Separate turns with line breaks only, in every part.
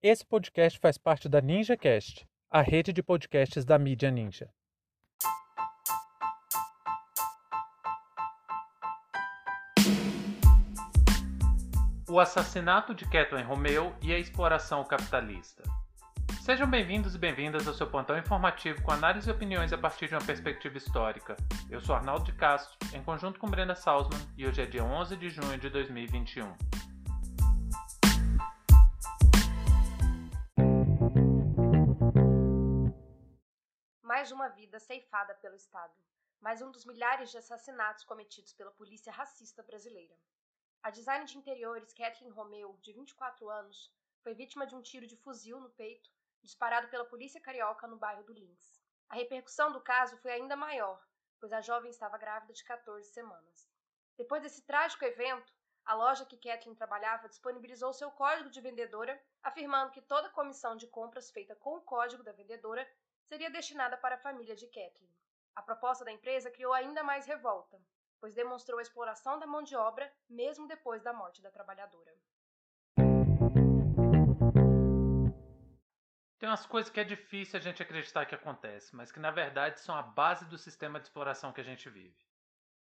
Esse podcast faz parte da NinjaCast, a rede de podcasts da mídia Ninja. O assassinato de Kathleen Romeu e a exploração capitalista. Sejam bem-vindos e bem-vindas ao seu pontão informativo com análise e opiniões a partir de uma perspectiva histórica. Eu sou Arnaldo de Castro, em conjunto com Brenda Salzman, e hoje é dia 11 de junho de 2021.
Mais uma vida ceifada pelo Estado. Mais um dos milhares de assassinatos cometidos pela polícia racista brasileira. A design de interiores Kathleen Romeu, de 24 anos, foi vítima de um tiro de fuzil no peito disparado pela polícia carioca no bairro do Lins. A repercussão do caso foi ainda maior, pois a jovem estava grávida de 14 semanas. Depois desse trágico evento, a loja que Kathleen trabalhava disponibilizou seu código de vendedora, afirmando que toda comissão de compras feita com o código da vendedora seria destinada para a família de Kathleen. A proposta da empresa criou ainda mais revolta, pois demonstrou a exploração da mão de obra mesmo depois da morte da trabalhadora.
Tem umas coisas que é difícil a gente acreditar que acontece, mas que na verdade são a base do sistema de exploração que a gente vive.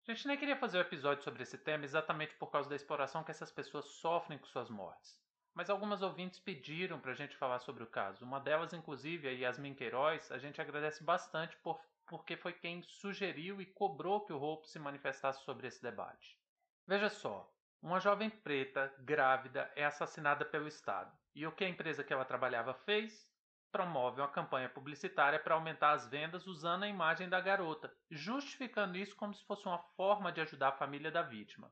A gente nem queria fazer um episódio sobre esse tema exatamente por causa da exploração que essas pessoas sofrem com suas mortes. Mas algumas ouvintes pediram para a gente falar sobre o caso. Uma delas, inclusive, a Yasmin Queiroz, a gente agradece bastante por, porque foi quem sugeriu e cobrou que o Hope se manifestasse sobre esse debate. Veja só, uma jovem preta, grávida, é assassinada pelo Estado. E o que a empresa que ela trabalhava fez? promove uma campanha publicitária para aumentar as vendas usando a imagem da garota, justificando isso como se fosse uma forma de ajudar a família da vítima.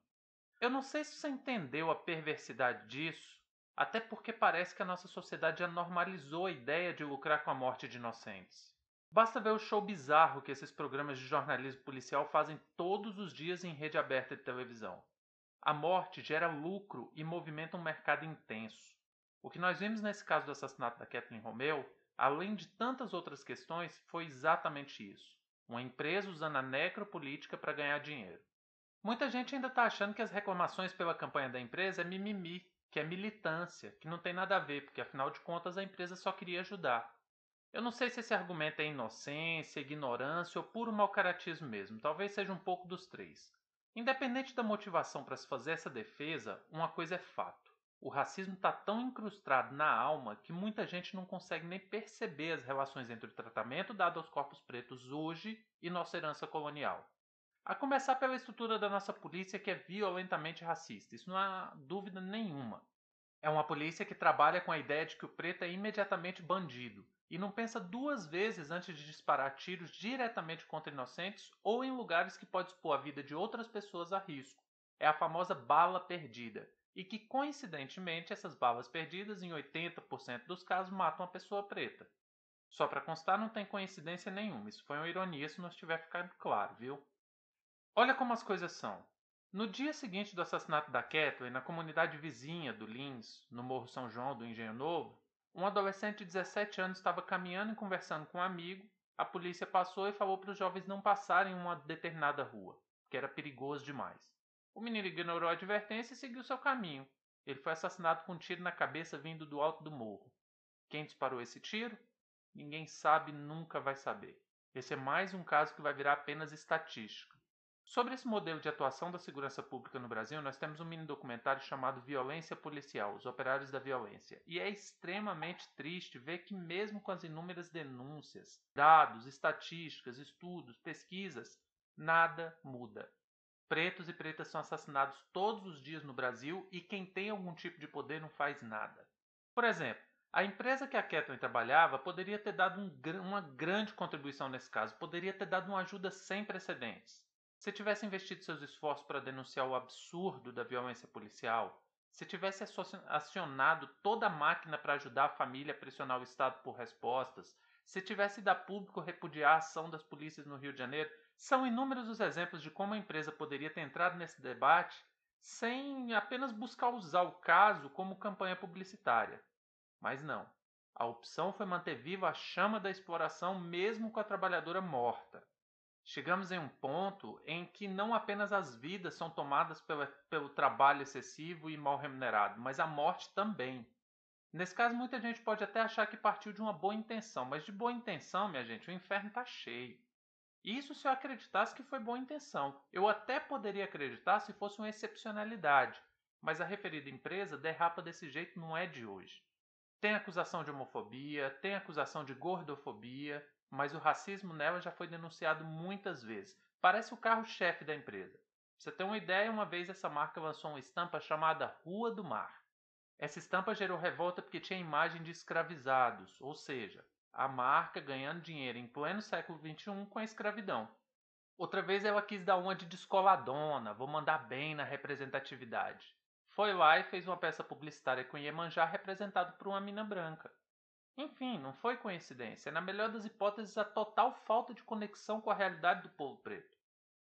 Eu não sei se você entendeu a perversidade disso, até porque parece que a nossa sociedade já normalizou a ideia de lucrar com a morte de inocentes. Basta ver o show bizarro que esses programas de jornalismo policial fazem todos os dias em rede aberta de televisão. A morte gera lucro e movimenta um mercado intenso. O que nós vimos nesse caso do assassinato da Kathleen Romeu, além de tantas outras questões, foi exatamente isso. Uma empresa usando a necropolítica para ganhar dinheiro. Muita gente ainda está achando que as reclamações pela campanha da empresa é mimimi, que é militância, que não tem nada a ver, porque afinal de contas a empresa só queria ajudar. Eu não sei se esse argumento é inocência, ignorância ou puro mau caratismo mesmo, talvez seja um pouco dos três. Independente da motivação para se fazer essa defesa, uma coisa é fato. O racismo está tão incrustado na alma que muita gente não consegue nem perceber as relações entre o tratamento dado aos corpos pretos hoje e nossa herança colonial. A começar pela estrutura da nossa polícia que é violentamente racista, isso não há dúvida nenhuma. É uma polícia que trabalha com a ideia de que o preto é imediatamente bandido e não pensa duas vezes antes de disparar tiros diretamente contra inocentes ou em lugares que pode expor a vida de outras pessoas a risco. É a famosa bala perdida, e que, coincidentemente, essas balas perdidas, em 80% dos casos, matam uma pessoa preta. Só para constar, não tem coincidência nenhuma. Isso foi uma ironia se não estiver ficando claro, viu? Olha como as coisas são. No dia seguinte do assassinato da Kathleen, na comunidade vizinha do Lins, no Morro São João do Engenho Novo, um adolescente de 17 anos estava caminhando e conversando com um amigo. A polícia passou e falou para os jovens não passarem em uma determinada rua, que era perigoso demais. O menino ignorou a advertência e seguiu seu caminho. Ele foi assassinado com um tiro na cabeça vindo do alto do morro. Quem disparou esse tiro? Ninguém sabe, nunca vai saber. Esse é mais um caso que vai virar apenas estatística. Sobre esse modelo de atuação da segurança pública no Brasil, nós temos um mini documentário chamado Violência Policial, Os Operários da Violência. E é extremamente triste ver que, mesmo com as inúmeras denúncias, dados, estatísticas, estudos, pesquisas, nada muda. Pretos e pretas são assassinados todos os dias no Brasil e quem tem algum tipo de poder não faz nada. Por exemplo, a empresa que a Kathleen trabalhava poderia ter dado um, uma grande contribuição nesse caso, poderia ter dado uma ajuda sem precedentes. Se tivesse investido seus esforços para denunciar o absurdo da violência policial, se tivesse acionado toda a máquina para ajudar a família a pressionar o Estado por respostas, se tivesse a público repudiar a ação das polícias no Rio de Janeiro, são inúmeros os exemplos de como a empresa poderia ter entrado nesse debate sem apenas buscar usar o caso como campanha publicitária. Mas não. A opção foi manter viva a chama da exploração mesmo com a trabalhadora morta. Chegamos em um ponto em que não apenas as vidas são tomadas pela, pelo trabalho excessivo e mal remunerado, mas a morte também. Nesse caso, muita gente pode até achar que partiu de uma boa intenção, mas de boa intenção, minha gente, o inferno está cheio. Isso se eu acreditasse que foi boa intenção. Eu até poderia acreditar se fosse uma excepcionalidade, mas a referida empresa derrapa desse jeito não é de hoje. Tem acusação de homofobia, tem acusação de gordofobia, mas o racismo nela já foi denunciado muitas vezes. Parece o carro-chefe da empresa. Pra você ter uma ideia, uma vez essa marca lançou uma estampa chamada Rua do Mar. Essa estampa gerou revolta porque tinha imagem de escravizados, ou seja, a marca ganhando dinheiro em pleno século XXI com a escravidão. Outra vez ela quis dar uma de descoladona, vou mandar bem na representatividade. Foi lá e fez uma peça publicitária com Iemanjá representado por uma mina branca. Enfim, não foi coincidência, é na melhor das hipóteses a total falta de conexão com a realidade do povo preto.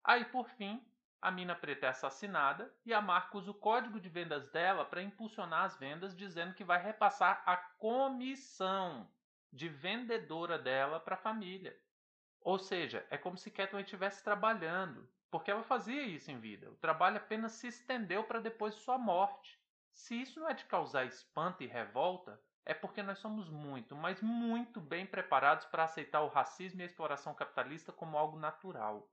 Aí, por fim, a mina preta é assassinada e a marca usa o código de vendas dela para impulsionar as vendas, dizendo que vai repassar a comissão de vendedora dela para a família. Ou seja, é como se Catherine estivesse trabalhando, porque ela fazia isso em vida. O trabalho apenas se estendeu para depois de sua morte. Se isso não é de causar espanto e revolta, é porque nós somos muito, mas muito bem preparados para aceitar o racismo e a exploração capitalista como algo natural.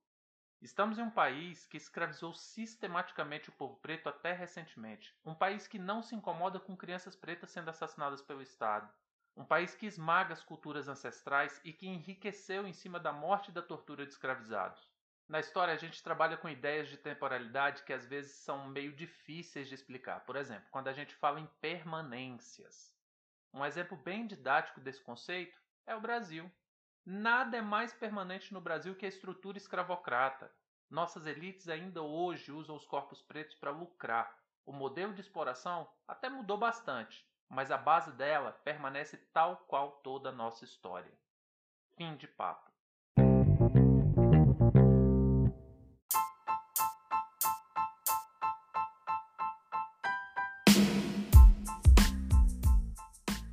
Estamos em um país que escravizou sistematicamente o povo preto até recentemente. Um país que não se incomoda com crianças pretas sendo assassinadas pelo Estado. Um país que esmaga as culturas ancestrais e que enriqueceu em cima da morte e da tortura de escravizados. Na história, a gente trabalha com ideias de temporalidade que às vezes são meio difíceis de explicar. Por exemplo, quando a gente fala em permanências. Um exemplo bem didático desse conceito é o Brasil. Nada é mais permanente no Brasil que a estrutura escravocrata. Nossas elites ainda hoje usam os corpos pretos para lucrar. O modelo de exploração até mudou bastante, mas a base dela permanece tal qual toda a nossa história. Fim de papo.